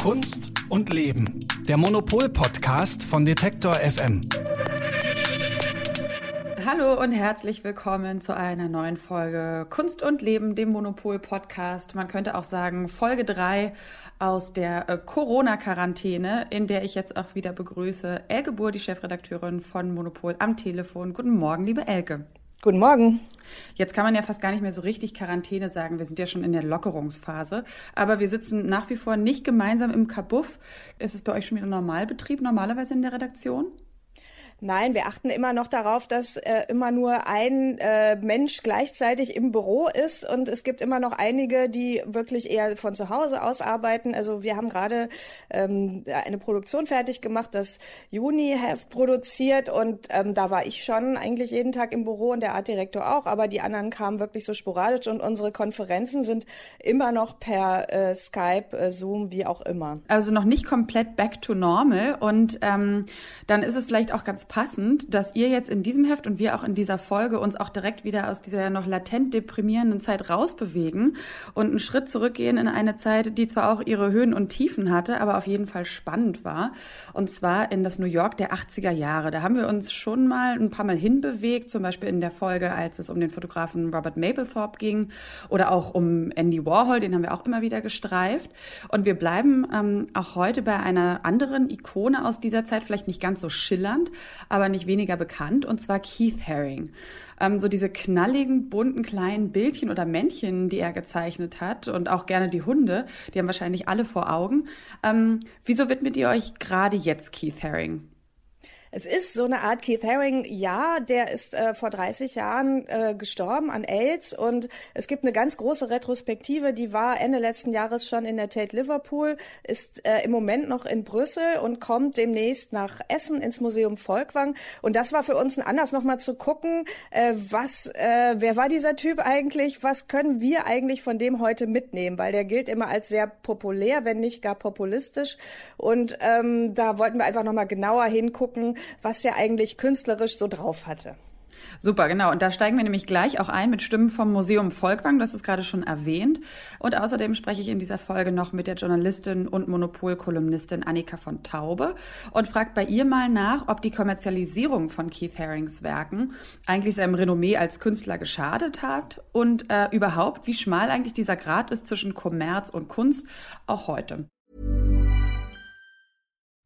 Kunst und Leben. Der Monopol-Podcast von Detektor FM. Hallo und herzlich willkommen zu einer neuen Folge Kunst und Leben, dem Monopol-Podcast. Man könnte auch sagen Folge 3 aus der äh, Corona-Quarantäne, in der ich jetzt auch wieder begrüße Elke Buhr, die Chefredakteurin von Monopol am Telefon. Guten Morgen, liebe Elke. Guten Morgen. Jetzt kann man ja fast gar nicht mehr so richtig Quarantäne sagen. Wir sind ja schon in der Lockerungsphase. Aber wir sitzen nach wie vor nicht gemeinsam im Kabuff. Ist es bei euch schon wieder Normalbetrieb, normalerweise in der Redaktion? Nein, wir achten immer noch darauf, dass äh, immer nur ein äh, Mensch gleichzeitig im Büro ist. Und es gibt immer noch einige, die wirklich eher von zu Hause aus arbeiten. Also wir haben gerade ähm, eine Produktion fertig gemacht, das Juni-Heft produziert. Und ähm, da war ich schon eigentlich jeden Tag im Büro und der Artdirektor auch, aber die anderen kamen wirklich so sporadisch. Und unsere Konferenzen sind immer noch per äh, Skype, äh, Zoom, wie auch immer. Also noch nicht komplett back to normal. Und ähm, dann ist es vielleicht auch ganz passend, dass ihr jetzt in diesem Heft und wir auch in dieser Folge uns auch direkt wieder aus dieser noch latent deprimierenden Zeit rausbewegen und einen Schritt zurückgehen in eine Zeit, die zwar auch ihre Höhen und Tiefen hatte, aber auf jeden Fall spannend war. Und zwar in das New York der 80er Jahre. Da haben wir uns schon mal ein paar Mal hinbewegt, zum Beispiel in der Folge, als es um den Fotografen Robert Mapplethorpe ging oder auch um Andy Warhol, den haben wir auch immer wieder gestreift. Und wir bleiben ähm, auch heute bei einer anderen Ikone aus dieser Zeit, vielleicht nicht ganz so schillernd, aber nicht weniger bekannt, und zwar Keith Haring. Ähm, so diese knalligen, bunten kleinen Bildchen oder Männchen, die er gezeichnet hat und auch gerne die Hunde, die haben wahrscheinlich alle vor Augen. Ähm, wieso widmet ihr euch gerade jetzt Keith Haring? Es ist so eine Art Keith Haring, ja, der ist äh, vor 30 Jahren äh, gestorben an AIDS. Und es gibt eine ganz große Retrospektive, die war Ende letzten Jahres schon in der Tate Liverpool, ist äh, im Moment noch in Brüssel und kommt demnächst nach Essen ins Museum Volkwang. Und das war für uns ein Anlass nochmal zu gucken, äh, was, äh, wer war dieser Typ eigentlich, was können wir eigentlich von dem heute mitnehmen, weil der gilt immer als sehr populär, wenn nicht gar populistisch. Und ähm, da wollten wir einfach nochmal genauer hingucken, was der eigentlich künstlerisch so drauf hatte. Super, genau. Und da steigen wir nämlich gleich auch ein mit Stimmen vom Museum Volkwang, das ist gerade schon erwähnt. Und außerdem spreche ich in dieser Folge noch mit der Journalistin und Monopol-Kolumnistin Annika von Taube und fragt bei ihr mal nach, ob die Kommerzialisierung von Keith Harings Werken eigentlich seinem Renommee als Künstler geschadet hat und äh, überhaupt, wie schmal eigentlich dieser Grad ist zwischen Kommerz und Kunst, auch heute.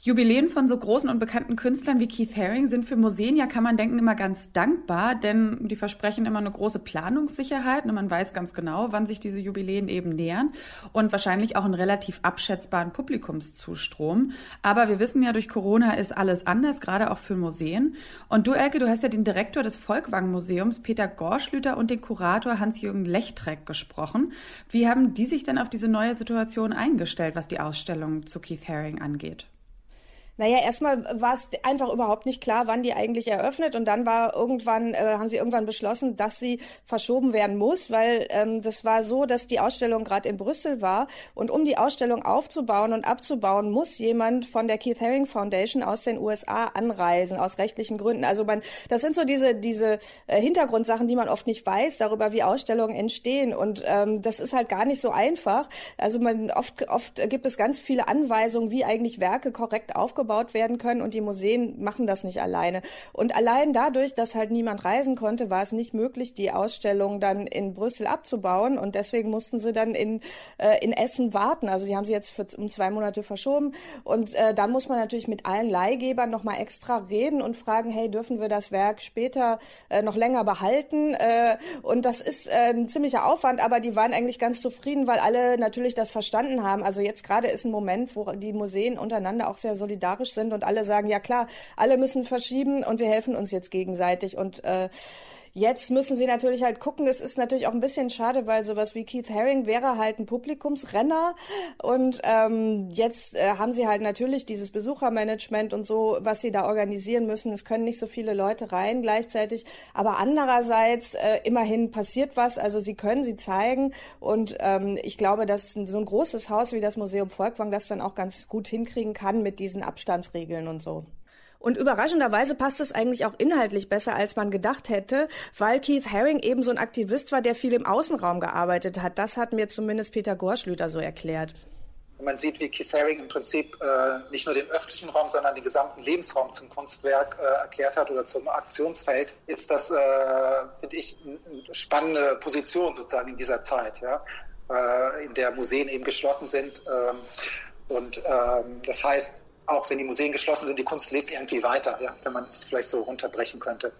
Jubiläen von so großen und bekannten Künstlern wie Keith Haring sind für Museen ja, kann man denken, immer ganz dankbar, denn die versprechen immer eine große Planungssicherheit und man weiß ganz genau, wann sich diese Jubiläen eben nähern und wahrscheinlich auch einen relativ abschätzbaren Publikumszustrom. Aber wir wissen ja, durch Corona ist alles anders, gerade auch für Museen. Und du, Elke, du hast ja den Direktor des Volkwang Museums, Peter Gorschlüter, und den Kurator Hans-Jürgen Lechtreck gesprochen. Wie haben die sich denn auf diese neue Situation eingestellt, was die Ausstellung zu Keith Haring angeht? Naja, erstmal war es einfach überhaupt nicht klar, wann die eigentlich eröffnet. Und dann war irgendwann, äh, haben sie irgendwann beschlossen, dass sie verschoben werden muss, weil ähm, das war so, dass die Ausstellung gerade in Brüssel war. Und um die Ausstellung aufzubauen und abzubauen, muss jemand von der Keith Haring Foundation aus den USA anreisen, aus rechtlichen Gründen. Also man, das sind so diese, diese äh, Hintergrundsachen, die man oft nicht weiß, darüber, wie Ausstellungen entstehen. Und ähm, das ist halt gar nicht so einfach. Also man oft, oft gibt es ganz viele Anweisungen, wie eigentlich Werke korrekt aufgebaut aufgebaut werden können und die Museen machen das nicht alleine. Und allein dadurch, dass halt niemand reisen konnte, war es nicht möglich, die Ausstellung dann in Brüssel abzubauen und deswegen mussten sie dann in, äh, in Essen warten. Also die haben sie jetzt für, um zwei Monate verschoben und äh, dann muss man natürlich mit allen Leihgebern nochmal extra reden und fragen, hey, dürfen wir das Werk später äh, noch länger behalten? Äh, und das ist äh, ein ziemlicher Aufwand, aber die waren eigentlich ganz zufrieden, weil alle natürlich das verstanden haben. Also jetzt gerade ist ein Moment, wo die Museen untereinander auch sehr solidarisch solidarisch sind und alle sagen, ja klar, alle müssen verschieben und wir helfen uns jetzt gegenseitig. Und äh, Jetzt müssen sie natürlich halt gucken. Es ist natürlich auch ein bisschen schade, weil sowas wie Keith Haring wäre halt ein Publikumsrenner. Und ähm, jetzt äh, haben sie halt natürlich dieses Besuchermanagement und so, was sie da organisieren müssen. Es können nicht so viele Leute rein gleichzeitig. Aber andererseits, äh, immerhin passiert was. Also sie können sie zeigen. Und ähm, ich glaube, dass so ein großes Haus wie das Museum Volkwang das dann auch ganz gut hinkriegen kann mit diesen Abstandsregeln und so. Und überraschenderweise passt es eigentlich auch inhaltlich besser, als man gedacht hätte, weil Keith Haring eben so ein Aktivist war, der viel im Außenraum gearbeitet hat. Das hat mir zumindest Peter Gorschlüter so erklärt. Man sieht, wie Keith Haring im Prinzip äh, nicht nur den öffentlichen Raum, sondern den gesamten Lebensraum zum Kunstwerk äh, erklärt hat oder zum Aktionsfeld, ist das, äh, finde ich, eine spannende Position sozusagen in dieser Zeit, ja, äh, in der Museen eben geschlossen sind. Ähm, und ähm, das heißt, auch wenn die Museen geschlossen sind, die Kunst lebt irgendwie weiter, ja, wenn man es vielleicht so runterbrechen könnte.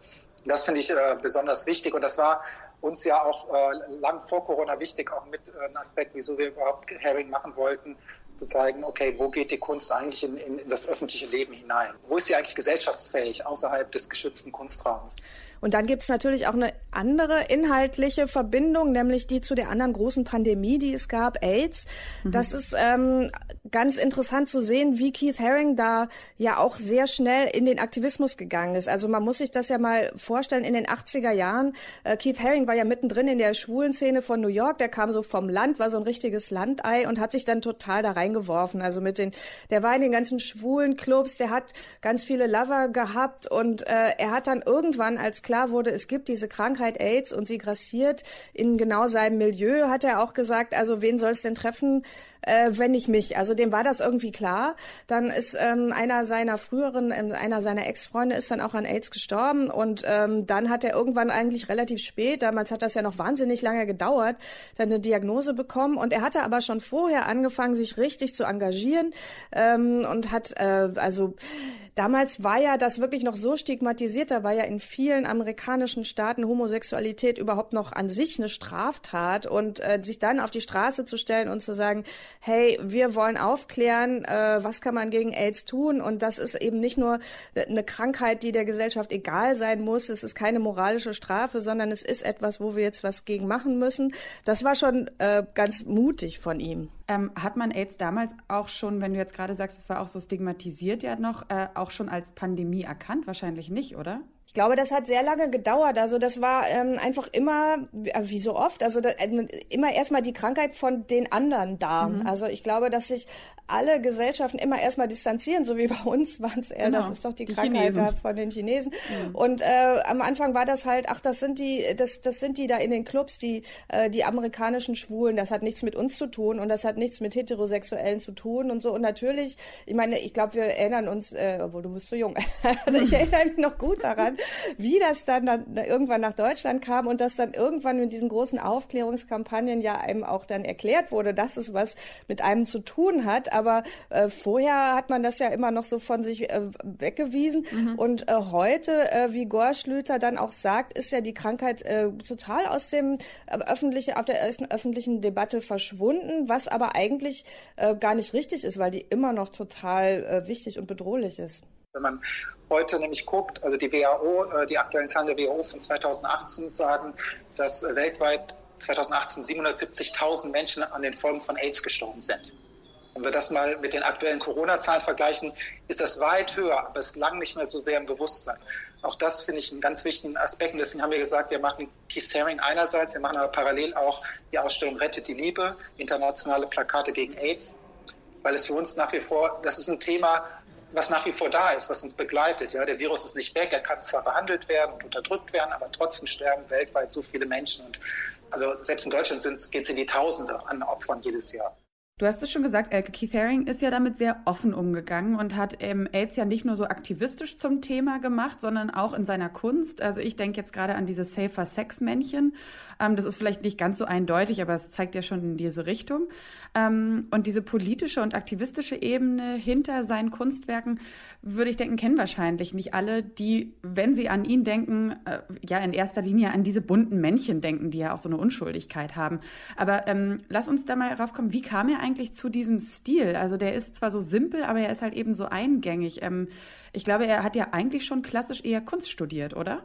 Das finde ich äh, besonders wichtig und das war uns ja auch äh, lang vor Corona wichtig, auch mit äh, einem Aspekt, wieso wir überhaupt Herring machen wollten, zu zeigen, okay, wo geht die Kunst eigentlich in, in, in das öffentliche Leben hinein? Wo ist sie eigentlich gesellschaftsfähig außerhalb des geschützten Kunstraums? Und dann gibt es natürlich auch eine andere inhaltliche Verbindung, nämlich die zu der anderen großen Pandemie, die es gab, AIDS. Mhm. Das ist ähm, ganz interessant zu sehen, wie Keith Haring da ja auch sehr schnell in den Aktivismus gegangen ist. Also man muss sich das ja mal vorstellen, in den 80er Jahren, äh, Keith Haring war ja mittendrin in der schwulen Szene von New York, der kam so vom Land, war so ein richtiges Landei und hat sich dann total da reingeworfen. Also mit den, der war in den ganzen schwulen Clubs, der hat ganz viele Lover gehabt und äh, er hat dann irgendwann, als klar wurde, es gibt diese Krankheit AIDS und sie grassiert in genau seinem Milieu, hat er auch gesagt, also wen soll es denn treffen, äh, wenn nicht mich. Also dem war das irgendwie klar. Dann ist ähm, einer seiner früheren, äh, einer seiner Ex-Freunde ist dann auch an AIDS gestorben und ähm, dann hat er irgendwann eigentlich relativ spät, damals hat das ja noch wahnsinnig lange gedauert, dann eine Diagnose bekommen und er hatte aber schon vorher angefangen, sich richtig zu engagieren ähm, und hat äh, also Damals war ja das wirklich noch so stigmatisiert, da war ja in vielen amerikanischen Staaten Homosexualität überhaupt noch an sich eine Straftat und äh, sich dann auf die Straße zu stellen und zu sagen, hey, wir wollen aufklären, äh, was kann man gegen AIDS tun und das ist eben nicht nur eine Krankheit, die der Gesellschaft egal sein muss, es ist keine moralische Strafe, sondern es ist etwas, wo wir jetzt was gegen machen müssen. Das war schon äh, ganz mutig von ihm. Ähm, hat man AIDS damals auch schon, wenn du jetzt gerade sagst, es war auch so stigmatisiert ja noch, äh, auch schon als Pandemie erkannt? Wahrscheinlich nicht, oder? Ich glaube, das hat sehr lange gedauert. Also das war ähm, einfach immer, äh, wie so oft, also das, äh, immer erstmal die Krankheit von den anderen da. Mhm. Also ich glaube, dass sich alle Gesellschaften immer erstmal distanzieren, so wie bei uns waren es eher, genau. das ist doch die, die Krankheit Chinesen. von den Chinesen. Mhm. Und äh, am Anfang war das halt, ach, das sind die, das, das sind die da in den Clubs, die, äh, die amerikanischen Schwulen, das hat nichts mit uns zu tun und das hat nichts mit Heterosexuellen zu tun und so. Und natürlich, ich meine, ich glaube, wir erinnern uns, äh, obwohl du bist so jung, also ich erinnere mich noch gut daran, wie das dann, dann irgendwann nach Deutschland kam und dass dann irgendwann mit diesen großen Aufklärungskampagnen ja einem auch dann erklärt wurde, dass es was mit einem zu tun hat. Aber äh, vorher hat man das ja immer noch so von sich äh, weggewiesen. Mhm. Und äh, heute, äh, wie Gorschlüter dann auch sagt, ist ja die Krankheit äh, total aus dem äh, öffentlichen, auf der ersten öffentlichen Debatte verschwunden, was aber eigentlich äh, gar nicht richtig ist, weil die immer noch total äh, wichtig und bedrohlich ist. Wenn man heute nämlich guckt, also die WHO, äh, die aktuellen Zahlen der WHO von 2018 sagen, dass weltweit 2018 770.000 Menschen an den Folgen von AIDS gestorben sind. Wenn wir das mal mit den aktuellen Corona-Zahlen vergleichen, ist das weit höher, aber es ist lang nicht mehr so sehr im Bewusstsein. Auch das finde ich einen ganz wichtigen Aspekt. Und deswegen haben wir gesagt, wir machen Keith Haring einerseits, wir machen aber parallel auch die Ausstellung Rettet die Liebe, internationale Plakate gegen AIDS, weil es für uns nach wie vor, das ist ein Thema, was nach wie vor da ist, was uns begleitet. Ja, der Virus ist nicht weg, er kann zwar behandelt werden und unterdrückt werden, aber trotzdem sterben weltweit so viele Menschen. Und also selbst in Deutschland geht es in die Tausende an Opfern jedes Jahr. Du hast es schon gesagt, Elke Keith Haring ist ja damit sehr offen umgegangen und hat ähm, AIDS ja nicht nur so aktivistisch zum Thema gemacht, sondern auch in seiner Kunst. Also ich denke jetzt gerade an diese Safer Sex Männchen. Ähm, das ist vielleicht nicht ganz so eindeutig, aber es zeigt ja schon in diese Richtung. Ähm, und diese politische und aktivistische Ebene hinter seinen Kunstwerken, würde ich denken, kennen wahrscheinlich nicht alle, die, wenn sie an ihn denken, äh, ja in erster Linie an diese bunten Männchen denken, die ja auch so eine Unschuldigkeit haben. Aber ähm, lass uns da mal raufkommen, wie kam er eigentlich zu diesem Stil? Also der ist zwar so simpel, aber er ist halt eben so eingängig. Ähm, ich glaube, er hat ja eigentlich schon klassisch eher Kunst studiert, oder?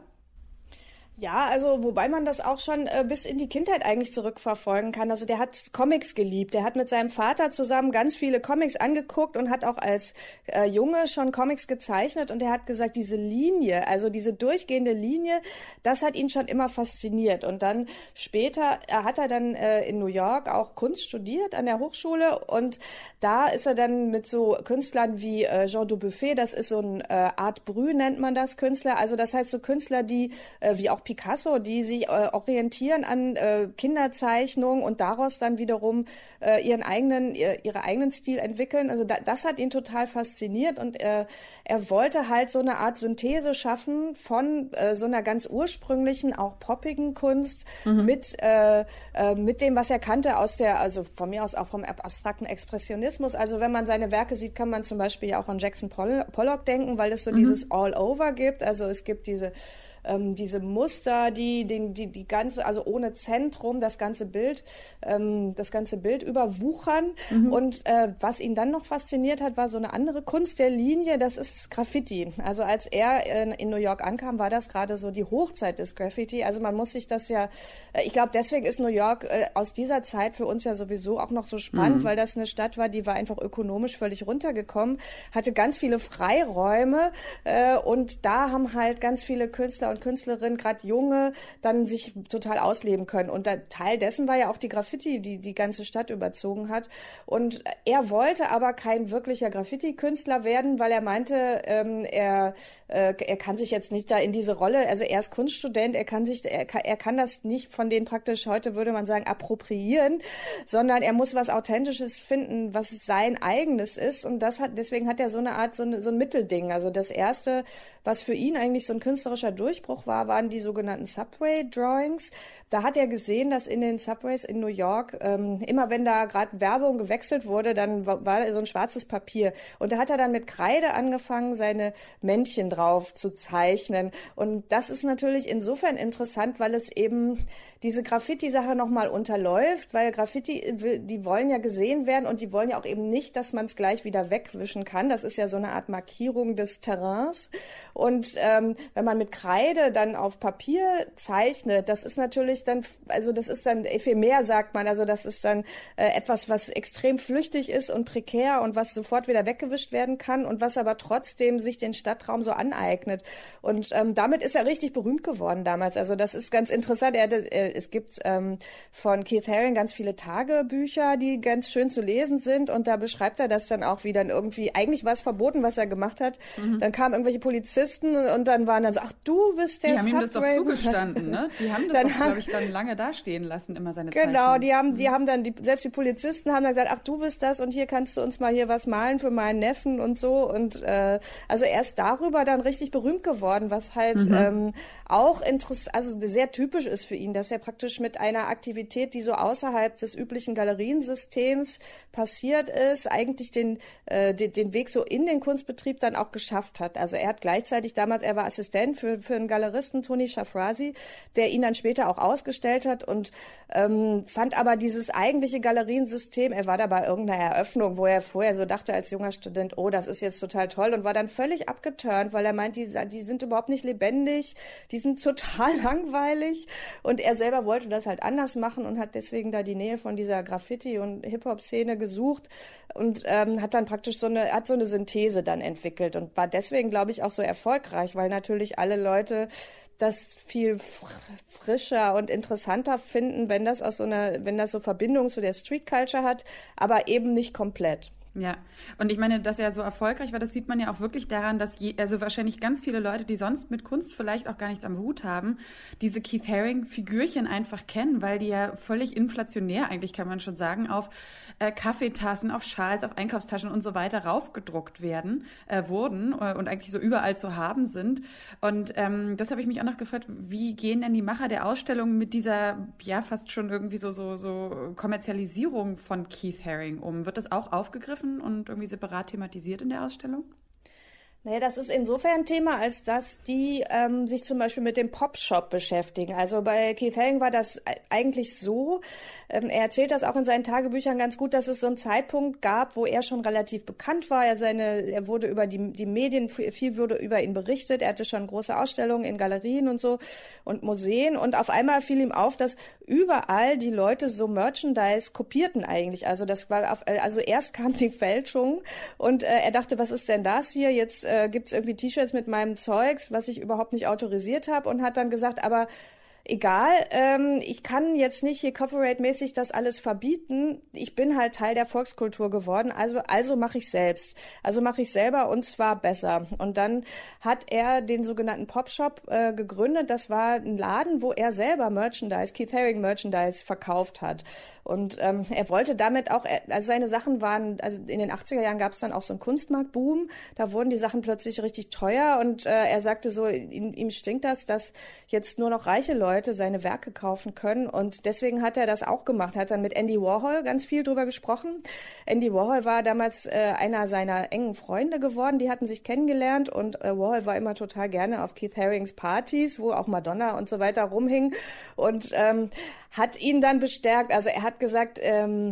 Ja, also wobei man das auch schon äh, bis in die Kindheit eigentlich zurückverfolgen kann. Also der hat Comics geliebt. Der hat mit seinem Vater zusammen ganz viele Comics angeguckt und hat auch als äh, Junge schon Comics gezeichnet. Und er hat gesagt, diese Linie, also diese durchgehende Linie, das hat ihn schon immer fasziniert. Und dann später äh, hat er dann äh, in New York auch Kunst studiert an der Hochschule. Und da ist er dann mit so Künstlern wie äh, Jean Dubuffet, das ist so ein äh, Art Brü, nennt man das Künstler. Also das heißt so Künstler, die wie auch Picasso, die sich äh, orientieren an äh, Kinderzeichnungen und daraus dann wiederum äh, ihren eigenen, ihr, ihre eigenen Stil entwickeln. Also da, das hat ihn total fasziniert und äh, er wollte halt so eine Art Synthese schaffen von äh, so einer ganz ursprünglichen, auch poppigen Kunst mhm. mit, äh, mit dem, was er kannte aus der, also von mir aus auch vom abstrakten Expressionismus. Also wenn man seine Werke sieht, kann man zum Beispiel auch an Jackson Pollock denken, weil es so mhm. dieses All-Over gibt. Also es gibt diese ähm, diese Muster, die, den, die, die ganze, also ohne Zentrum, das ganze Bild, ähm, das ganze Bild überwuchern. Mhm. Und äh, was ihn dann noch fasziniert hat, war so eine andere Kunst der Linie, das ist Graffiti. Also als er in, in New York ankam, war das gerade so die Hochzeit des Graffiti. Also man muss sich das ja, äh, ich glaube, deswegen ist New York äh, aus dieser Zeit für uns ja sowieso auch noch so spannend, mhm. weil das eine Stadt war, die war einfach ökonomisch völlig runtergekommen, hatte ganz viele Freiräume äh, und da haben halt ganz viele Künstler und Künstlerinnen, gerade junge, dann sich total ausleben können. Und da, Teil dessen war ja auch die Graffiti, die die ganze Stadt überzogen hat. Und er wollte aber kein wirklicher Graffiti-Künstler werden, weil er meinte, ähm, er, äh, er kann sich jetzt nicht da in diese Rolle, also er ist Kunststudent, er kann sich, er er kann das nicht von denen praktisch heute würde man sagen appropriieren, sondern er muss was Authentisches finden, was sein eigenes ist. Und das hat, deswegen hat er so eine Art, so, eine, so ein Mittelding. Also das erste, was für ihn eigentlich so ein künstlerischer Durchbruch Durchbruch war, waren die sogenannten Subway Drawings. Da hat er gesehen, dass in den Subways in New York ähm, immer wenn da gerade Werbung gewechselt wurde, dann war, war so ein schwarzes Papier. Und da hat er dann mit Kreide angefangen, seine Männchen drauf zu zeichnen. Und das ist natürlich insofern interessant, weil es eben diese Graffiti-Sache nochmal unterläuft, weil Graffiti, die wollen ja gesehen werden und die wollen ja auch eben nicht, dass man es gleich wieder wegwischen kann. Das ist ja so eine Art Markierung des Terrains. Und ähm, wenn man mit Kreide dann auf Papier zeichnet, das ist natürlich dann, also das ist dann ephemer, sagt man. Also das ist dann äh, etwas, was extrem flüchtig ist und prekär und was sofort wieder weggewischt werden kann und was aber trotzdem sich den Stadtraum so aneignet. Und ähm, damit ist er richtig berühmt geworden damals. Also das ist ganz interessant. Er, er es gibt ähm, von Keith Haring ganz viele Tagebücher, die ganz schön zu lesen sind und da beschreibt er das dann auch, wie dann irgendwie, eigentlich war es verboten, was er gemacht hat. Mhm. Dann kamen irgendwelche Polizisten und dann waren dann so, ach, du bist der Die haben ihm das doch zugestanden, ne? Die haben das dann glaube ich, dann lange dastehen lassen, immer seine Genau, Zeichnung. die haben, die mhm. haben dann, die, selbst die Polizisten haben dann gesagt, ach, du bist das und hier kannst du uns mal hier was malen für meinen Neffen und so und äh, also er ist darüber dann richtig berühmt geworden, was halt mhm. ähm, auch interessant, also sehr typisch ist für ihn, dass er praktisch mit einer Aktivität, die so außerhalb des üblichen Galeriensystems passiert ist, eigentlich den, äh, den, den Weg so in den Kunstbetrieb dann auch geschafft hat. Also er hat gleichzeitig damals, er war Assistent für, für einen Galeristen, Tony Shafrazi, der ihn dann später auch ausgestellt hat und ähm, fand aber dieses eigentliche Galeriensystem, er war da bei irgendeiner Eröffnung, wo er vorher so dachte als junger Student, oh, das ist jetzt total toll und war dann völlig abgeturnt, weil er meint, die, die sind überhaupt nicht lebendig, die sind total langweilig und er selber wollte das halt anders machen und hat deswegen da die Nähe von dieser Graffiti- und Hip-Hop-Szene gesucht und ähm, hat dann praktisch so eine, hat so eine Synthese dann entwickelt und war deswegen, glaube ich, auch so erfolgreich, weil natürlich alle Leute das viel frischer und interessanter finden, wenn das aus so einer, wenn das so Verbindung zu der Street Culture hat, aber eben nicht komplett. Ja, und ich meine, dass er so erfolgreich war, das sieht man ja auch wirklich daran, dass je, also wahrscheinlich ganz viele Leute, die sonst mit Kunst vielleicht auch gar nichts am Hut haben, diese Keith Haring Figürchen einfach kennen, weil die ja völlig inflationär eigentlich kann man schon sagen auf äh, Kaffeetassen, auf Schals, auf Einkaufstaschen und so weiter raufgedruckt werden äh, wurden äh, und eigentlich so überall zu haben sind. Und ähm, das habe ich mich auch noch gefragt, wie gehen denn die Macher der Ausstellung mit dieser ja fast schon irgendwie so so so Kommerzialisierung von Keith Haring um? Wird das auch aufgegriffen? Aufgegriffen und irgendwie separat thematisiert in der Ausstellung? Naja, das ist insofern Thema, als dass die ähm, sich zum Beispiel mit dem Pop-Shop beschäftigen. Also bei Keith Haring war das eigentlich so, ähm, er erzählt das auch in seinen Tagebüchern ganz gut, dass es so einen Zeitpunkt gab, wo er schon relativ bekannt war. Er, seine, er wurde über die, die Medien, viel wurde über ihn berichtet. Er hatte schon große Ausstellungen in Galerien und so und Museen. Und auf einmal fiel ihm auf, dass überall die Leute so Merchandise kopierten eigentlich. Also das war auf, also erst kam die Fälschung und äh, er dachte, was ist denn das hier jetzt? Äh, gibt es irgendwie T-Shirts mit meinem Zeugs, was ich überhaupt nicht autorisiert habe und hat dann gesagt, aber egal, ähm, ich kann jetzt nicht hier copyright-mäßig das alles verbieten. Ich bin halt Teil der Volkskultur geworden, also, also mache ich selbst. Also mache ich selber und zwar besser. Und dann hat er den sogenannten Popshop äh, gegründet. Das war ein Laden, wo er selber Merchandise, Keith Haring Merchandise verkauft hat. Und ähm, er wollte damit auch, also seine Sachen waren, also in den 80er Jahren gab es dann auch so einen Kunstmarktboom. Da wurden die Sachen plötzlich richtig teuer und äh, er sagte so, ihm, ihm stinkt das, dass jetzt nur noch reiche Leute Leute seine Werke kaufen können. Und deswegen hat er das auch gemacht. Hat dann mit Andy Warhol ganz viel drüber gesprochen. Andy Warhol war damals äh, einer seiner engen Freunde geworden. Die hatten sich kennengelernt und äh, Warhol war immer total gerne auf Keith Harings Partys, wo auch Madonna und so weiter rumhing. Und ähm, hat ihn dann bestärkt. Also er hat gesagt, ähm,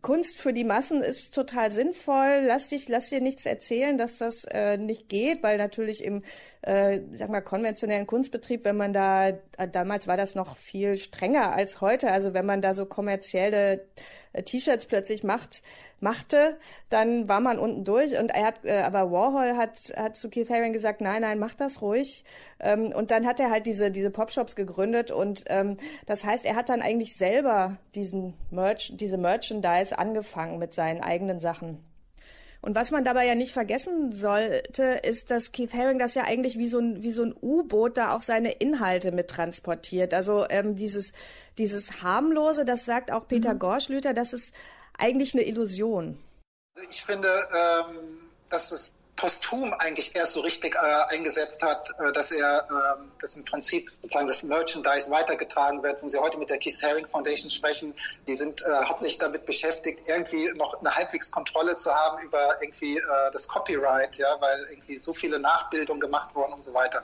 Kunst für die Massen ist total sinnvoll. Lass dich, lass dir nichts erzählen, dass das äh, nicht geht, weil natürlich im, äh, sag mal, konventionellen Kunstbetrieb, wenn man da, äh, damals war das noch viel strenger als heute. Also wenn man da so kommerzielle äh, T-Shirts plötzlich macht, machte, dann war man unten durch. Und er hat, äh, aber Warhol hat, hat zu Keith Haring gesagt, nein, nein, mach das ruhig. Ähm, und dann hat er halt diese, diese Popshops gegründet. Und ähm, das heißt, er hat dann eigentlich selber diesen Merch, diese Merchandise angefangen mit seinen eigenen Sachen. Und was man dabei ja nicht vergessen sollte, ist, dass Keith Haring das ja eigentlich wie so ein, wie so ein U-Boot da auch seine Inhalte mit transportiert. Also ähm, dieses, dieses harmlose, das sagt auch Peter mhm. Gorschlüter, das ist eigentlich eine Illusion. Ich finde, ähm, dass es posthum eigentlich erst so richtig äh, eingesetzt hat, äh, dass er, äh, dass im Prinzip sozusagen das Merchandise weitergetragen wird. Wenn Sie heute mit der Keith Haring Foundation sprechen, die sind äh, hauptsächlich damit beschäftigt, irgendwie noch eine halbwegs Kontrolle zu haben über irgendwie äh, das Copyright, ja, weil irgendwie so viele Nachbildungen gemacht wurden und so weiter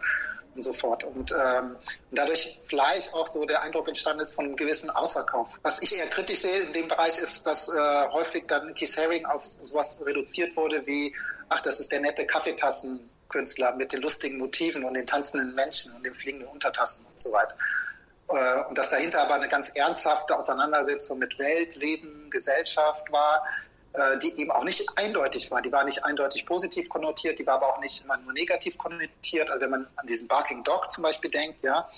und so fort. Und ähm, dadurch vielleicht auch so der Eindruck entstanden ist von einem gewissen Ausverkauf. Was ich eher kritisch sehe in dem Bereich ist, dass äh, häufig dann Keith Haring auf sowas reduziert wurde wie, ach, das ist der nette Kaffeetassenkünstler mit den lustigen Motiven und den tanzenden Menschen und den fliegenden Untertassen und so weiter. Äh, und dass dahinter aber eine ganz ernsthafte Auseinandersetzung mit Welt, Leben, Gesellschaft war, äh, die eben auch nicht eindeutig war. Die war nicht eindeutig positiv konnotiert, die war aber auch nicht immer nur negativ konnotiert. Also wenn man an diesen Barking Dog zum Beispiel denkt, ja,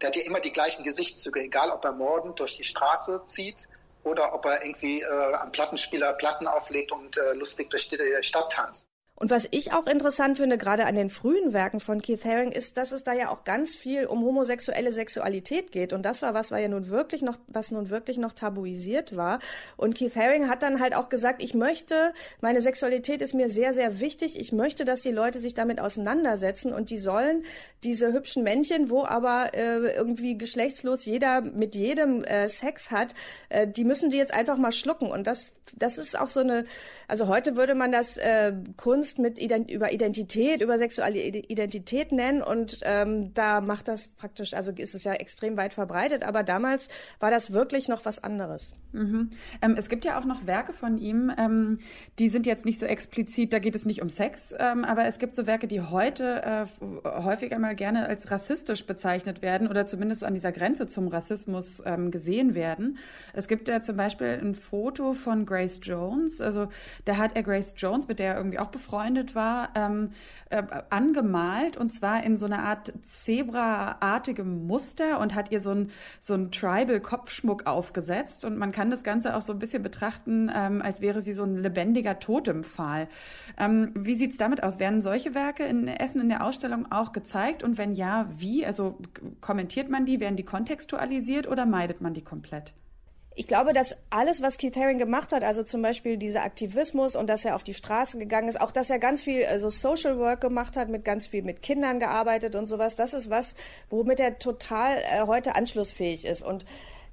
der hat ja immer die gleichen Gesichtszüge, egal ob er mordend durch die Straße zieht oder ob er irgendwie äh, am Plattenspieler Platten auflegt und äh, lustig durch die Stadt tanzt. Und was ich auch interessant finde, gerade an den frühen Werken von Keith Haring, ist, dass es da ja auch ganz viel um homosexuelle Sexualität geht. Und das war was, war ja nun wirklich noch, was nun wirklich noch tabuisiert war. Und Keith Haring hat dann halt auch gesagt, ich möchte, meine Sexualität ist mir sehr, sehr wichtig. Ich möchte, dass die Leute sich damit auseinandersetzen und die sollen diese hübschen Männchen, wo aber äh, irgendwie geschlechtslos jeder mit jedem äh, Sex hat, äh, die müssen die jetzt einfach mal schlucken. Und das, das ist auch so eine, also heute würde man das äh, Kunst Kunst mit Ident über Identität, über sexuelle Identität nennen und ähm, da macht das praktisch, also ist es ja extrem weit verbreitet, aber damals war das wirklich noch was anderes. Mhm. Ähm, es gibt ja auch noch Werke von ihm, ähm, die sind jetzt nicht so explizit, da geht es nicht um Sex, ähm, aber es gibt so Werke, die heute äh, häufig einmal gerne als rassistisch bezeichnet werden oder zumindest an dieser Grenze zum Rassismus ähm, gesehen werden. Es gibt ja zum Beispiel ein Foto von Grace Jones, also da hat er Grace Jones, mit der er irgendwie auch befreundet war, ähm, äh, angemalt und zwar in so einer Art Zebra-artigem Muster und hat ihr so ein, so ein Tribal-Kopfschmuck aufgesetzt und man kann das Ganze auch so ein bisschen betrachten, ähm, als wäre sie so ein lebendiger Totempfahl. Ähm, wie sieht's damit aus? Werden solche Werke in Essen in der Ausstellung auch gezeigt? Und wenn ja, wie? Also kommentiert man die? Werden die kontextualisiert oder meidet man die komplett? Ich glaube, dass alles, was Keith Haring gemacht hat, also zum Beispiel dieser Aktivismus und dass er auf die Straße gegangen ist, auch dass er ganz viel also Social Work gemacht hat, mit ganz viel mit Kindern gearbeitet und sowas, das ist was, womit er total äh, heute anschlussfähig ist. Und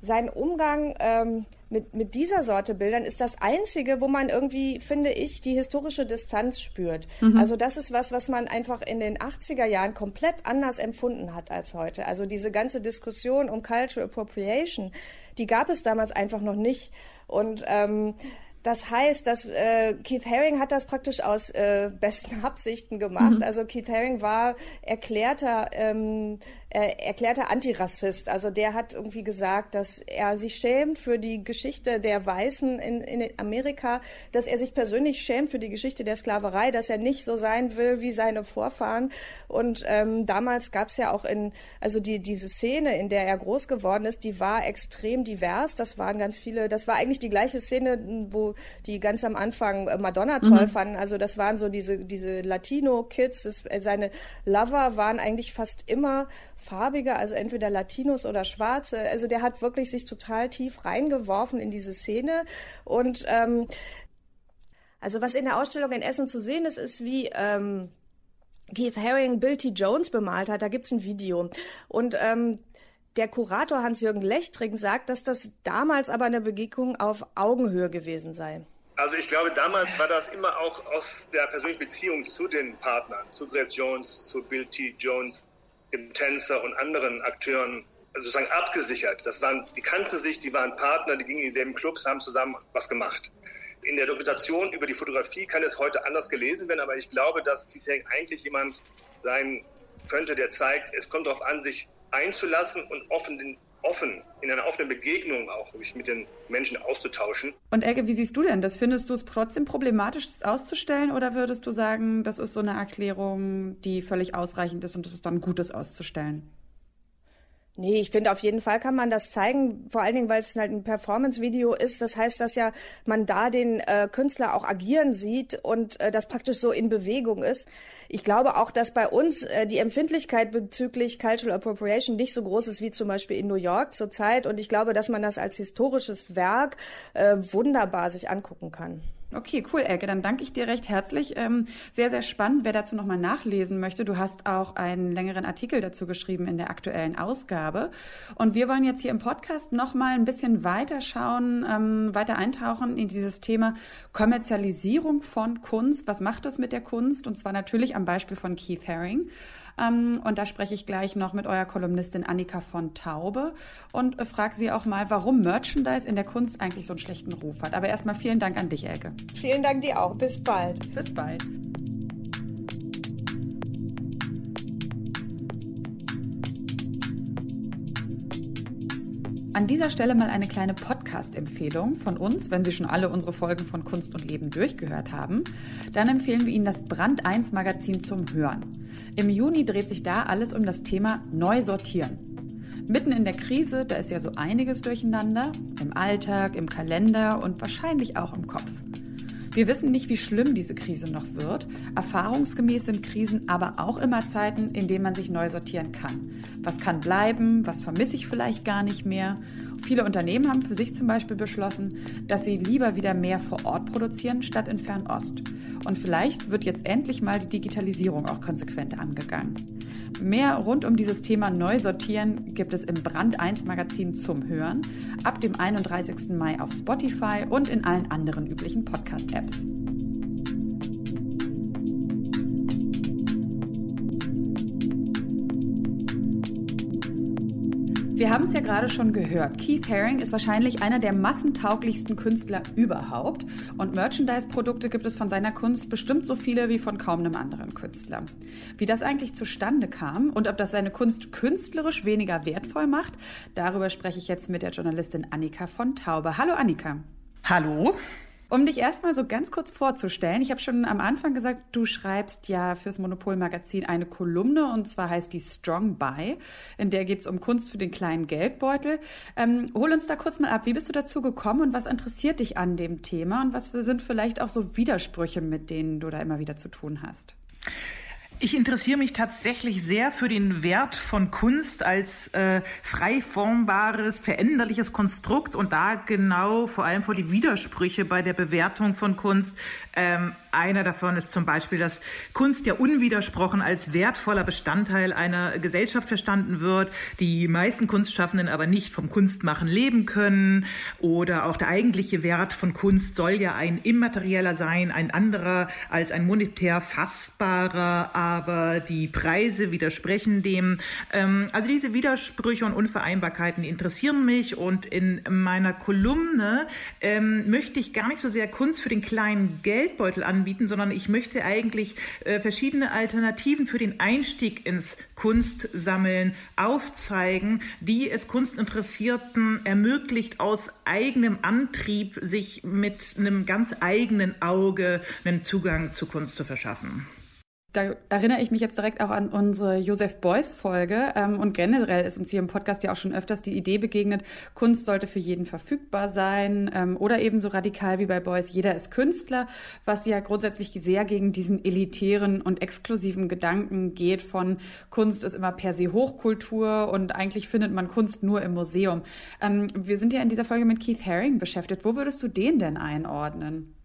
sein Umgang ähm, mit, mit dieser Sorte Bildern ist das einzige, wo man irgendwie, finde ich, die historische Distanz spürt. Mhm. Also das ist was, was man einfach in den 80er Jahren komplett anders empfunden hat als heute. Also diese ganze Diskussion um Cultural Appropriation, die gab es damals einfach noch nicht. Und ähm, das heißt, dass äh, Keith Haring hat das praktisch aus äh, besten Absichten gemacht. Mhm. Also Keith Haring war erklärter ähm, äh, erklärter Antirassist. Also der hat irgendwie gesagt, dass er sich schämt für die Geschichte der Weißen in, in Amerika, dass er sich persönlich schämt für die Geschichte der Sklaverei, dass er nicht so sein will wie seine Vorfahren. Und ähm, damals gab es ja auch in, also die, diese Szene, in der er groß geworden ist, die war extrem divers. Das waren ganz viele, das war eigentlich die gleiche Szene, wo die ganz am Anfang äh, Madonna toll mhm. fanden. Also das waren so diese, diese Latino-Kids. Äh, seine Lover waren eigentlich fast immer farbige, also entweder Latinos oder Schwarze. Also der hat wirklich sich total tief reingeworfen in diese Szene und ähm, also was in der Ausstellung in Essen zu sehen ist, ist wie ähm, Keith Haring Bill T. Jones bemalt hat. Da gibt's ein Video und ähm, der Kurator Hans-Jürgen Lechtring sagt, dass das damals aber eine Begegnung auf Augenhöhe gewesen sei. Also ich glaube, damals war das immer auch aus der persönlichen Beziehung zu den Partnern, zu Grace Jones, zu Bill T. Jones, dem Tänzer und anderen Akteuren sozusagen abgesichert. Das waren, die kannten sich, die waren Partner, die gingen in dieselben Clubs, haben zusammen was gemacht. In der Dokumentation über die Fotografie kann es heute anders gelesen werden, aber ich glaube, dass Kiseng eigentlich jemand sein könnte, der zeigt, es kommt darauf an, sich einzulassen und offen, offen in einer offenen Begegnung auch mit den Menschen auszutauschen. Und Elke, wie siehst du denn das? Findest du es trotzdem problematisch, das auszustellen oder würdest du sagen, das ist so eine Erklärung, die völlig ausreichend ist und es ist dann gut, das auszustellen? Nee, ich finde, auf jeden Fall kann man das zeigen, vor allen Dingen, weil es halt ein Performance-Video ist. Das heißt, dass ja man da den äh, Künstler auch agieren sieht und äh, das praktisch so in Bewegung ist. Ich glaube auch, dass bei uns äh, die Empfindlichkeit bezüglich Cultural Appropriation nicht so groß ist wie zum Beispiel in New York zurzeit. Und ich glaube, dass man das als historisches Werk äh, wunderbar sich angucken kann. Okay, cool, Elke. Dann danke ich dir recht herzlich. Ähm, sehr, sehr spannend. Wer dazu nochmal nachlesen möchte, du hast auch einen längeren Artikel dazu geschrieben in der aktuellen Ausgabe. Und wir wollen jetzt hier im Podcast nochmal ein bisschen weiter schauen, ähm, weiter eintauchen in dieses Thema Kommerzialisierung von Kunst. Was macht das mit der Kunst? Und zwar natürlich am Beispiel von Keith Haring. Ähm, und da spreche ich gleich noch mit eurer Kolumnistin Annika von Taube und äh, frage sie auch mal, warum Merchandise in der Kunst eigentlich so einen schlechten Ruf hat. Aber erstmal vielen Dank an dich, Elke. Vielen Dank dir auch. Bis bald. Bis bald. An dieser Stelle mal eine kleine Podcast-Empfehlung von uns, wenn Sie schon alle unsere Folgen von Kunst und Leben durchgehört haben. Dann empfehlen wir Ihnen das Brand 1 Magazin zum Hören. Im Juni dreht sich da alles um das Thema Neu sortieren. Mitten in der Krise, da ist ja so einiges durcheinander, im Alltag, im Kalender und wahrscheinlich auch im Kopf. Wir wissen nicht, wie schlimm diese Krise noch wird. Erfahrungsgemäß sind Krisen aber auch immer Zeiten, in denen man sich neu sortieren kann. Was kann bleiben? Was vermisse ich vielleicht gar nicht mehr? Viele Unternehmen haben für sich zum Beispiel beschlossen, dass sie lieber wieder mehr vor Ort produzieren statt in Fernost. Und vielleicht wird jetzt endlich mal die Digitalisierung auch konsequent angegangen. Mehr rund um dieses Thema Neusortieren gibt es im Brand 1 Magazin zum Hören ab dem 31. Mai auf Spotify und in allen anderen üblichen Podcast-Apps. Wir haben es ja gerade schon gehört. Keith Haring ist wahrscheinlich einer der massentauglichsten Künstler überhaupt. Und Merchandise-Produkte gibt es von seiner Kunst bestimmt so viele wie von kaum einem anderen Künstler. Wie das eigentlich zustande kam und ob das seine Kunst künstlerisch weniger wertvoll macht, darüber spreche ich jetzt mit der Journalistin Annika von Taube. Hallo Annika. Hallo. Um dich erstmal so ganz kurz vorzustellen, ich habe schon am Anfang gesagt, du schreibst ja fürs Monopol-Magazin eine Kolumne und zwar heißt die Strong Buy, in der geht es um Kunst für den kleinen Geldbeutel. Ähm, hol uns da kurz mal ab, wie bist du dazu gekommen und was interessiert dich an dem Thema und was sind vielleicht auch so Widersprüche, mit denen du da immer wieder zu tun hast? Ich interessiere mich tatsächlich sehr für den Wert von Kunst als äh, frei formbares, veränderliches Konstrukt und da genau vor allem vor die Widersprüche bei der Bewertung von Kunst. Ähm, einer davon ist zum Beispiel, dass Kunst ja unwidersprochen als wertvoller Bestandteil einer Gesellschaft verstanden wird, die meisten Kunstschaffenden aber nicht vom Kunstmachen leben können. Oder auch der eigentliche Wert von Kunst soll ja ein immaterieller sein, ein anderer als ein monetär fassbarer aber die Preise widersprechen dem. Ähm, also diese Widersprüche und Unvereinbarkeiten interessieren mich und in meiner Kolumne ähm, möchte ich gar nicht so sehr Kunst für den kleinen Geldbeutel anbieten, sondern ich möchte eigentlich äh, verschiedene Alternativen für den Einstieg ins Kunstsammeln aufzeigen, die es Kunstinteressierten ermöglicht, aus eigenem Antrieb sich mit einem ganz eigenen Auge einen Zugang zu Kunst zu verschaffen da erinnere ich mich jetzt direkt auch an unsere Joseph Beuys Folge. Ähm, und generell ist uns hier im Podcast ja auch schon öfters die Idee begegnet, Kunst sollte für jeden verfügbar sein ähm, oder ebenso radikal wie bei Beuys, jeder ist Künstler, was ja grundsätzlich sehr gegen diesen elitären und exklusiven Gedanken geht von Kunst ist immer per se Hochkultur und eigentlich findet man Kunst nur im Museum. Ähm, wir sind ja in dieser Folge mit Keith Haring beschäftigt. Wo würdest du den denn einordnen?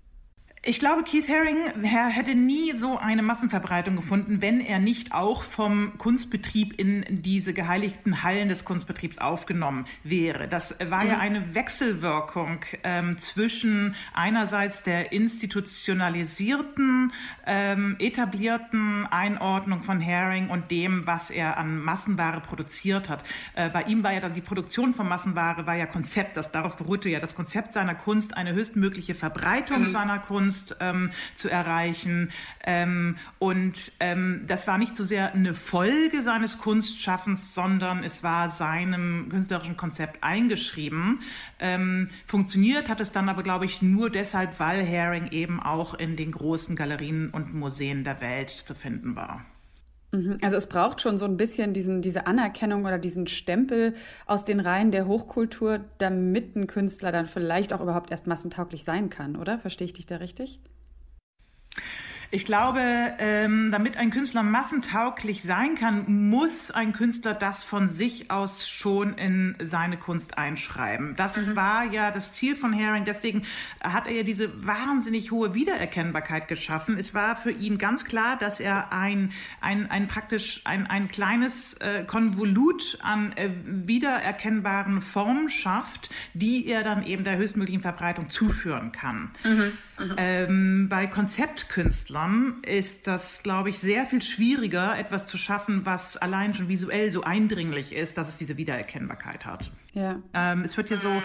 Ich glaube, Keith Haring hätte nie so eine Massenverbreitung gefunden, wenn er nicht auch vom Kunstbetrieb in diese geheiligten Hallen des Kunstbetriebs aufgenommen wäre. Das war ja eine Wechselwirkung ähm, zwischen einerseits der institutionalisierten, ähm, etablierten Einordnung von Haring und dem, was er an Massenware produziert hat. Äh, bei ihm war ja die Produktion von Massenware war ja Konzept. Das darauf beruhte ja das Konzept seiner Kunst, eine höchstmögliche Verbreitung mhm. seiner Kunst Kunst ähm, zu erreichen. Ähm, und ähm, das war nicht so sehr eine Folge seines Kunstschaffens, sondern es war seinem künstlerischen Konzept eingeschrieben. Ähm, funktioniert hat es dann aber, glaube ich, nur deshalb, weil Haring eben auch in den großen Galerien und Museen der Welt zu finden war. Mhm. Also es braucht schon so ein bisschen diesen, diese Anerkennung oder diesen Stempel aus den Reihen der Hochkultur, damit ein Künstler dann vielleicht auch überhaupt erst massentauglich sein kann, oder? Verstehe ich dich da richtig? Ich glaube, ähm, damit ein Künstler massentauglich sein kann, muss ein Künstler das von sich aus schon in seine Kunst einschreiben. Das mhm. war ja das Ziel von Haring. Deswegen hat er ja diese wahnsinnig hohe Wiedererkennbarkeit geschaffen. Es war für ihn ganz klar, dass er ein, ein, ein praktisch ein, ein kleines äh, Konvolut an äh, wiedererkennbaren Formen schafft, die er dann eben der höchstmöglichen Verbreitung zuführen kann. Mhm. Ähm, bei Konzeptkünstlern ist das, glaube ich, sehr viel schwieriger, etwas zu schaffen, was allein schon visuell so eindringlich ist, dass es diese Wiedererkennbarkeit hat. Ja. Ähm, es wird ja so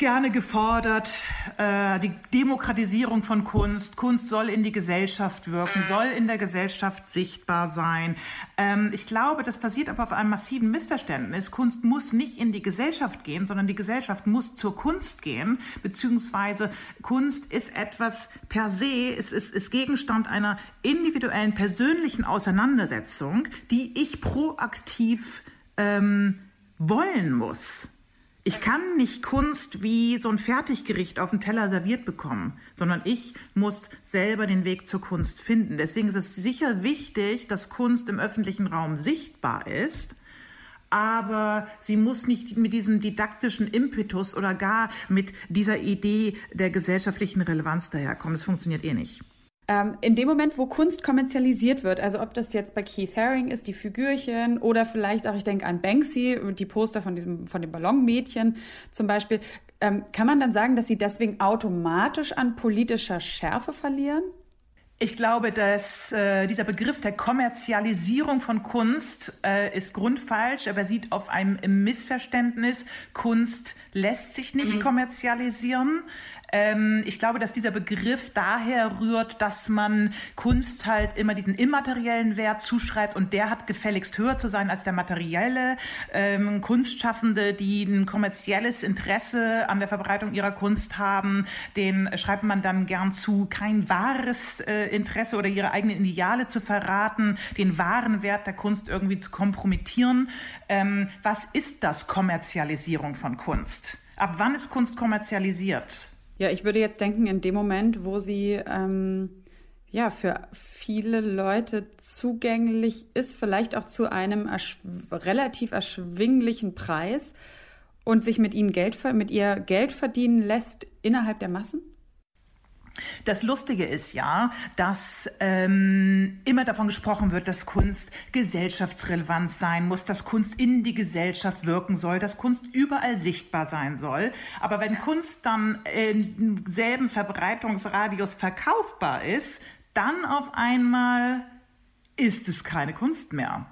gerne gefordert, äh, die Demokratisierung von Kunst. Kunst soll in die Gesellschaft wirken, soll in der Gesellschaft sichtbar sein. Ähm, ich glaube, das basiert aber auf einem massiven Missverständnis. Kunst muss nicht in die Gesellschaft gehen, sondern die Gesellschaft muss zur Kunst gehen, beziehungsweise Kunst ist etwas per se, es ist, ist Gegenstand einer individuellen, persönlichen Auseinandersetzung, die ich proaktiv ähm, wollen muss. Ich kann nicht Kunst wie so ein Fertiggericht auf dem Teller serviert bekommen, sondern ich muss selber den Weg zur Kunst finden. Deswegen ist es sicher wichtig, dass Kunst im öffentlichen Raum sichtbar ist, aber sie muss nicht mit diesem didaktischen Impetus oder gar mit dieser Idee der gesellschaftlichen Relevanz daherkommen. Das funktioniert eh nicht. Ähm, in dem Moment, wo Kunst kommerzialisiert wird, also ob das jetzt bei Keith Haring ist, die Figürchen oder vielleicht auch, ich denke an Banksy, die Poster von diesem, von dem Ballonmädchen zum Beispiel, ähm, kann man dann sagen, dass sie deswegen automatisch an politischer Schärfe verlieren? Ich glaube, dass äh, dieser Begriff der Kommerzialisierung von Kunst äh, ist grundfalsch. Er basiert auf einem Missverständnis. Kunst lässt sich nicht mhm. kommerzialisieren. Ähm, ich glaube, dass dieser Begriff daher rührt, dass man Kunst halt immer diesen immateriellen Wert zuschreibt und der hat gefälligst höher zu sein als der materielle. Ähm, Kunstschaffende, die ein kommerzielles Interesse an der Verbreitung ihrer Kunst haben, den schreibt man dann gern zu, kein wahres äh, Interesse oder ihre eigenen Ideale zu verraten, den wahren Wert der Kunst irgendwie zu kompromittieren. Ähm, was ist das Kommerzialisierung von Kunst? Ab wann ist Kunst kommerzialisiert? Ja, ich würde jetzt denken, in dem Moment, wo sie ähm, ja für viele Leute zugänglich ist, vielleicht auch zu einem ersch relativ erschwinglichen Preis und sich mit ihnen Geld mit ihr Geld verdienen lässt innerhalb der Massen? Das Lustige ist ja, dass ähm, immer davon gesprochen wird, dass Kunst gesellschaftsrelevant sein muss, dass Kunst in die Gesellschaft wirken soll, dass Kunst überall sichtbar sein soll. Aber wenn Kunst dann im selben Verbreitungsradius verkaufbar ist, dann auf einmal ist es keine Kunst mehr.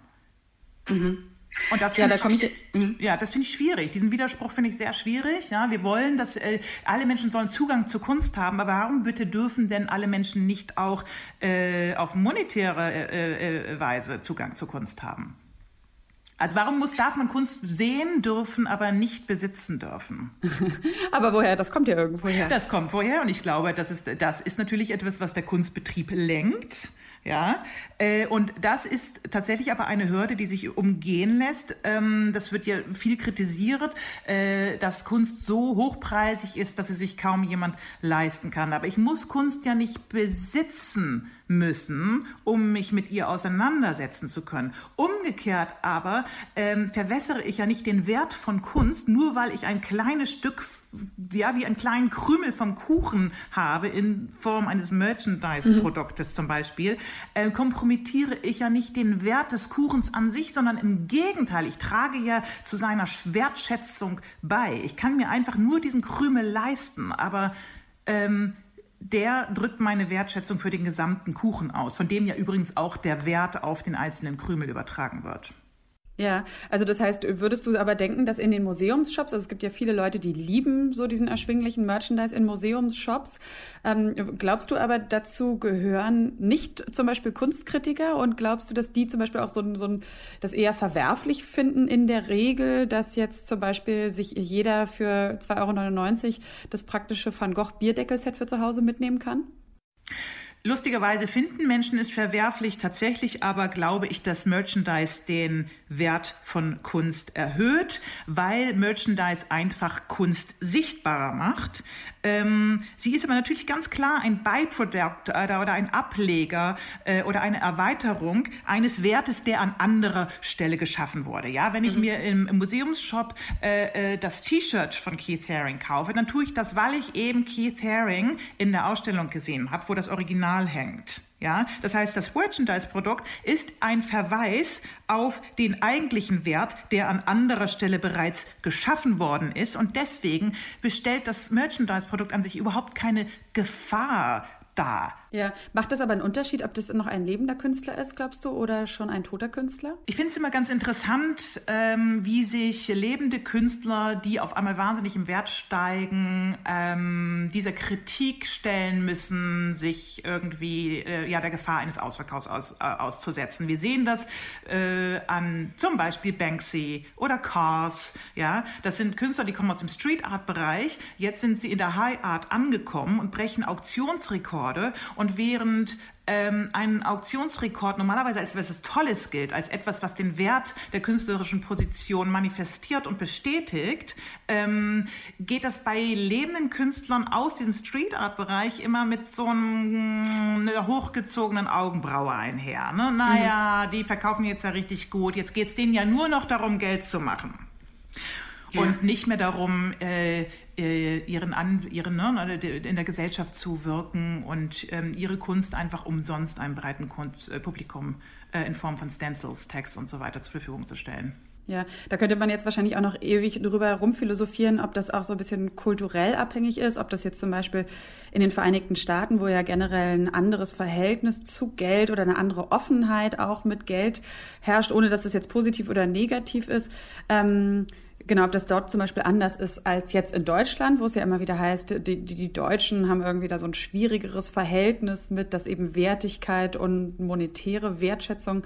Mhm. Und das ja, da komme ich. Mhm. Ja, das finde ich schwierig. Diesen Widerspruch finde ich sehr schwierig. Ja, wir wollen, dass äh, alle Menschen sollen Zugang zur Kunst haben, aber warum bitte dürfen denn alle Menschen nicht auch äh, auf monetäre äh, äh Weise Zugang zur Kunst haben? Also warum muss, darf man Kunst sehen dürfen, aber nicht besitzen dürfen? aber woher? Das kommt ja irgendwo her. Das kommt woher und ich glaube, das ist, das ist natürlich etwas, was der Kunstbetrieb lenkt. Ja, äh, und das ist tatsächlich aber eine Hürde, die sich umgehen lässt. Ähm, das wird ja viel kritisiert, äh, dass Kunst so hochpreisig ist, dass sie sich kaum jemand leisten kann. Aber ich muss Kunst ja nicht besitzen müssen, um mich mit ihr auseinandersetzen zu können. Umgekehrt aber ähm, verwässere ich ja nicht den Wert von Kunst, nur weil ich ein kleines Stück, ja, wie einen kleinen Krümel vom Kuchen habe in Form eines Merchandise-Produktes mhm. zum Beispiel, äh, kompromittiere ich ja nicht den Wert des Kuchens an sich, sondern im Gegenteil, ich trage ja zu seiner Wertschätzung bei. Ich kann mir einfach nur diesen Krümel leisten, aber ähm, der drückt meine Wertschätzung für den gesamten Kuchen aus, von dem ja übrigens auch der Wert auf den einzelnen Krümel übertragen wird. Ja, also das heißt, würdest du aber denken, dass in den Museumsshops, also es gibt ja viele Leute, die lieben so diesen erschwinglichen Merchandise in Museumsshops, ähm, glaubst du aber dazu gehören nicht zum Beispiel Kunstkritiker und glaubst du, dass die zum Beispiel auch so, so ein, das eher verwerflich finden in der Regel, dass jetzt zum Beispiel sich jeder für 2,99 Euro das praktische Van Gogh Bierdeckelset für zu Hause mitnehmen kann? Lustigerweise finden Menschen es verwerflich, tatsächlich aber glaube ich, dass Merchandise den Wert von Kunst erhöht, weil Merchandise einfach Kunst sichtbarer macht. Ähm, sie ist aber natürlich ganz klar ein Byproduct oder, oder ein Ableger äh, oder eine Erweiterung eines Wertes, der an anderer Stelle geschaffen wurde. Ja, wenn ich mhm. mir im, im Museumsshop äh, äh, das T-Shirt von Keith Haring kaufe, dann tue ich das, weil ich eben Keith Haring in der Ausstellung gesehen habe, wo das Original hängt. Ja, das heißt, das Merchandise-Produkt ist ein Verweis auf den eigentlichen Wert, der an anderer Stelle bereits geschaffen worden ist. Und deswegen bestellt das Merchandise-Produkt an sich überhaupt keine Gefahr da. Ja, macht das aber einen Unterschied, ob das noch ein lebender Künstler ist, glaubst du, oder schon ein toter Künstler? Ich finde es immer ganz interessant, ähm, wie sich lebende Künstler, die auf einmal wahnsinnig im Wert steigen, ähm, dieser Kritik stellen müssen, sich irgendwie äh, ja der Gefahr eines Ausverkaufs aus, äh, auszusetzen. Wir sehen das äh, an zum Beispiel Banksy oder Cars. Ja, das sind Künstler, die kommen aus dem Street Art Bereich. Jetzt sind sie in der High Art angekommen und brechen Auktionsrekorde und während ähm, ein Auktionsrekord normalerweise als etwas Tolles gilt, als etwas, was den Wert der künstlerischen Position manifestiert und bestätigt, ähm, geht das bei lebenden Künstlern aus dem Street Art Bereich immer mit so einem, einer hochgezogenen Augenbraue einher. Ne? Naja, mhm. die verkaufen jetzt ja richtig gut. Jetzt geht es denen ja nur noch darum, Geld zu machen. Ja. Und nicht mehr darum, äh, ihren, An ihren ne, in der Gesellschaft zu wirken und ähm, ihre Kunst einfach umsonst einem breiten Kunst, äh, Publikum äh, in Form von Stencils, Tags und so weiter zur Verfügung zu stellen. Ja, da könnte man jetzt wahrscheinlich auch noch ewig drüber rumphilosophieren, ob das auch so ein bisschen kulturell abhängig ist, ob das jetzt zum Beispiel in den Vereinigten Staaten, wo ja generell ein anderes Verhältnis zu Geld oder eine andere Offenheit auch mit Geld herrscht, ohne dass es jetzt positiv oder negativ ist. Ähm, genau, ob das dort zum Beispiel anders ist als jetzt in Deutschland, wo es ja immer wieder heißt, die, die, die Deutschen haben irgendwie da so ein schwierigeres Verhältnis mit, dass eben Wertigkeit und monetäre Wertschätzung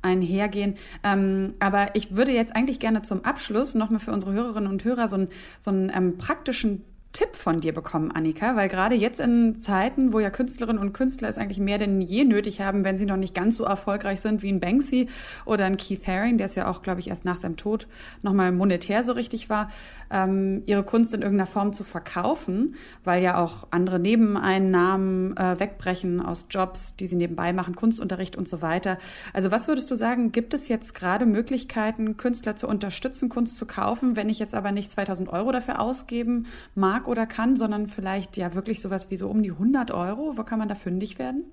einhergehen. Ähm, aber ich würde jetzt eigentlich gerne zum Abschluss nochmal für unsere Hörerinnen und Hörer so einen, so einen ähm, praktischen Tipp von dir bekommen, Annika, weil gerade jetzt in Zeiten, wo ja Künstlerinnen und Künstler es eigentlich mehr denn je nötig haben, wenn sie noch nicht ganz so erfolgreich sind wie ein Banksy oder ein Keith Haring, der es ja auch, glaube ich, erst nach seinem Tod nochmal monetär so richtig war, ähm, ihre Kunst in irgendeiner Form zu verkaufen, weil ja auch andere Nebeneinnahmen äh, wegbrechen aus Jobs, die sie nebenbei machen, Kunstunterricht und so weiter. Also was würdest du sagen, gibt es jetzt gerade Möglichkeiten, Künstler zu unterstützen, Kunst zu kaufen, wenn ich jetzt aber nicht 2000 Euro dafür ausgeben mag? Mag oder kann, sondern vielleicht ja wirklich sowas wie so um die 100 Euro. Wo kann man da fündig werden?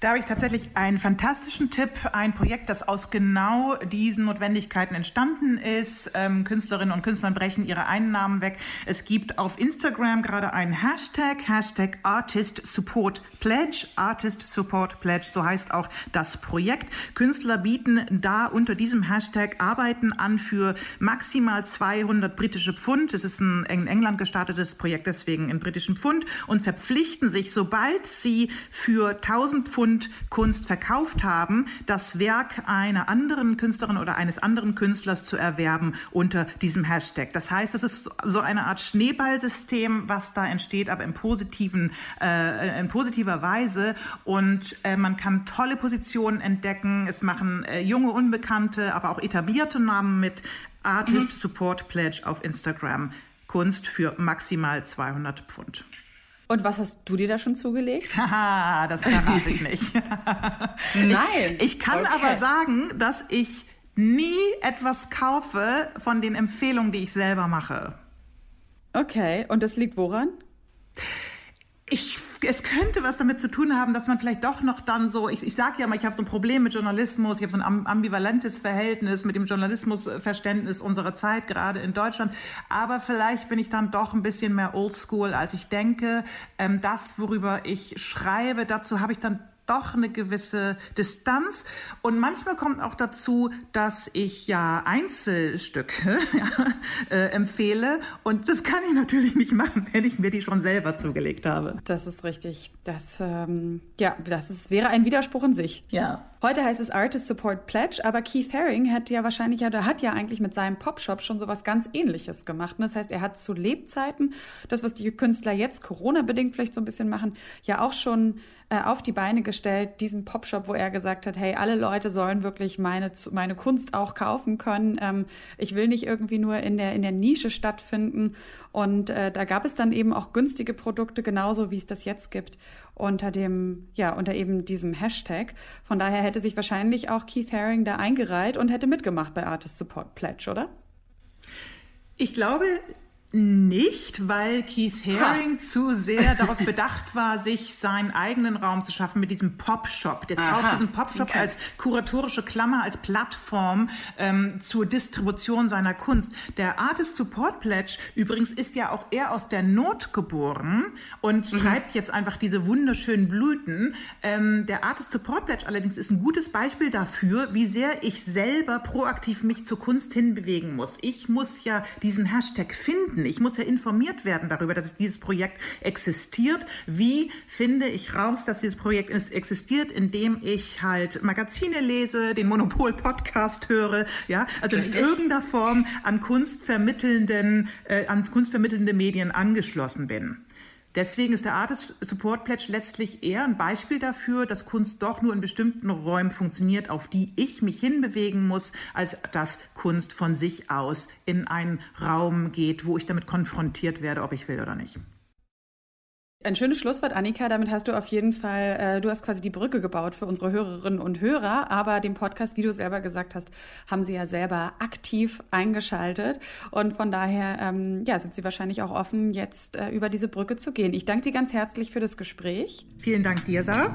Da habe ich tatsächlich einen fantastischen Tipp, ein Projekt, das aus genau diesen Notwendigkeiten entstanden ist. Ähm, Künstlerinnen und Künstler brechen ihre Einnahmen weg. Es gibt auf Instagram gerade einen Hashtag, Hashtag Artist Support Pledge, Artist Support Pledge, so heißt auch das Projekt. Künstler bieten da unter diesem Hashtag Arbeiten an für maximal 200 britische Pfund. Es ist ein in England gestartetes Projekt Projekt deswegen in britischen Pfund und verpflichten sich, sobald sie für 1000 Pfund Kunst verkauft haben, das Werk einer anderen Künstlerin oder eines anderen Künstlers zu erwerben unter diesem Hashtag. Das heißt, es ist so eine Art Schneeballsystem, was da entsteht, aber im positiven, äh, in positiver Weise. Und äh, man kann tolle Positionen entdecken. Es machen äh, junge, unbekannte, aber auch etablierte Namen mit. Artist Support Pledge auf Instagram. Kunst für maximal 200 Pfund. Und was hast du dir da schon zugelegt? Haha, das verrate ich nicht. Nein. Ich, ich kann okay. aber sagen, dass ich nie etwas kaufe von den Empfehlungen, die ich selber mache. Okay, und das liegt woran? Ich es könnte was damit zu tun haben, dass man vielleicht doch noch dann so, ich, ich sage ja mal, ich habe so ein Problem mit Journalismus, ich habe so ein ambivalentes Verhältnis mit dem Journalismusverständnis unserer Zeit, gerade in Deutschland. Aber vielleicht bin ich dann doch ein bisschen mehr oldschool, als ich denke. Ähm, das, worüber ich schreibe, dazu habe ich dann doch eine gewisse Distanz. Und manchmal kommt auch dazu, dass ich ja Einzelstücke äh, empfehle. Und das kann ich natürlich nicht machen, wenn ich mir die schon selber zugelegt habe. Das ist richtig. Das, ähm, ja, das ist, wäre ein Widerspruch in sich. Ja. Heute heißt es Artist Support Pledge, aber Keith Haring hat ja wahrscheinlich, ja, der hat ja eigentlich mit seinem Popshop schon sowas ganz ähnliches gemacht. Das heißt, er hat zu Lebzeiten, das, was die Künstler jetzt Corona-bedingt vielleicht so ein bisschen machen, ja auch schon äh, auf die Beine gestellt, diesen Popshop, wo er gesagt hat, hey, alle Leute sollen wirklich meine, meine Kunst auch kaufen können. Ähm, ich will nicht irgendwie nur in der, in der Nische stattfinden. Und äh, da gab es dann eben auch günstige Produkte, genauso wie es das jetzt gibt, unter dem, ja, unter eben diesem Hashtag. Von daher hätte sich wahrscheinlich auch Keith Haring da eingereiht und hätte mitgemacht bei Artist Support Pledge, oder? Ich glaube, nicht, weil Keith Haring ha. zu sehr darauf bedacht war, sich seinen eigenen Raum zu schaffen mit diesem Pop-Shop. Der braucht diesen Pop-Shop okay. als kuratorische Klammer, als Plattform ähm, zur Distribution seiner Kunst. Der Artist Support Pledge übrigens ist ja auch eher aus der Not geboren und mhm. treibt jetzt einfach diese wunderschönen Blüten. Ähm, der Artist Support Pledge allerdings ist ein gutes Beispiel dafür, wie sehr ich selber proaktiv mich zur Kunst hinbewegen muss. Ich muss ja diesen Hashtag finden ich muss ja informiert werden darüber, dass dieses Projekt existiert. Wie finde ich raus, dass dieses Projekt existiert, indem ich halt Magazine lese, den Monopol-Podcast höre, ja, also in irgendeiner Form an kunstvermittelnden, äh, an kunstvermittelnde Medien angeschlossen bin. Deswegen ist der Artist Support Pledge letztlich eher ein Beispiel dafür, dass Kunst doch nur in bestimmten Räumen funktioniert, auf die ich mich hinbewegen muss, als dass Kunst von sich aus in einen Raum geht, wo ich damit konfrontiert werde, ob ich will oder nicht. Ein schönes Schlusswort, Annika. Damit hast du auf jeden Fall, äh, du hast quasi die Brücke gebaut für unsere Hörerinnen und Hörer. Aber den Podcast, wie du selber gesagt hast, haben sie ja selber aktiv eingeschaltet. Und von daher, ähm, ja, sind sie wahrscheinlich auch offen, jetzt äh, über diese Brücke zu gehen. Ich danke dir ganz herzlich für das Gespräch. Vielen Dank dir, Sarah.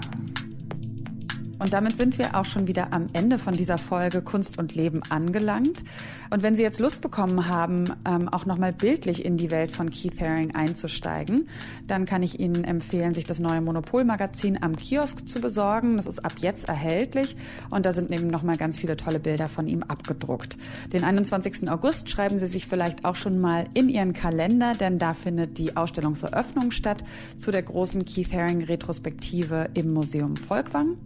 Und damit sind wir auch schon wieder am Ende von dieser Folge Kunst und Leben angelangt. Und wenn Sie jetzt Lust bekommen haben, ähm, auch nochmal bildlich in die Welt von Keith Haring einzusteigen, dann kann ich Ihnen empfehlen, sich das neue Monopol-Magazin am Kiosk zu besorgen. Das ist ab jetzt erhältlich und da sind eben nochmal ganz viele tolle Bilder von ihm abgedruckt. Den 21. August schreiben Sie sich vielleicht auch schon mal in Ihren Kalender, denn da findet die Ausstellungseröffnung statt zu der großen Keith Haring Retrospektive im Museum Volkwang.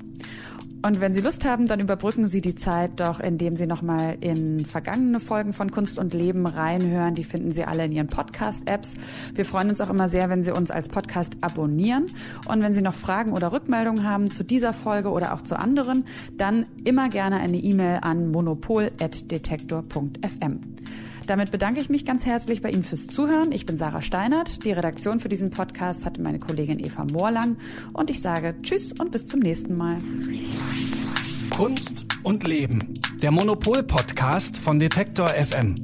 Und wenn Sie Lust haben, dann überbrücken Sie die Zeit doch, indem Sie nochmal in vergangene Folgen von Kunst und Leben reinhören. Die finden Sie alle in Ihren Podcast-Apps. Wir freuen uns auch immer sehr, wenn Sie uns als Podcast abonnieren. Und wenn Sie noch Fragen oder Rückmeldungen haben zu dieser Folge oder auch zu anderen, dann immer gerne eine E-Mail an monopol.detektor.fm. Damit bedanke ich mich ganz herzlich bei Ihnen fürs Zuhören. Ich bin Sarah Steinert. Die Redaktion für diesen Podcast hatte meine Kollegin Eva Moorlang. Und ich sage Tschüss und bis zum nächsten Mal. Kunst und Leben. Der Monopol-Podcast von Detektor FM.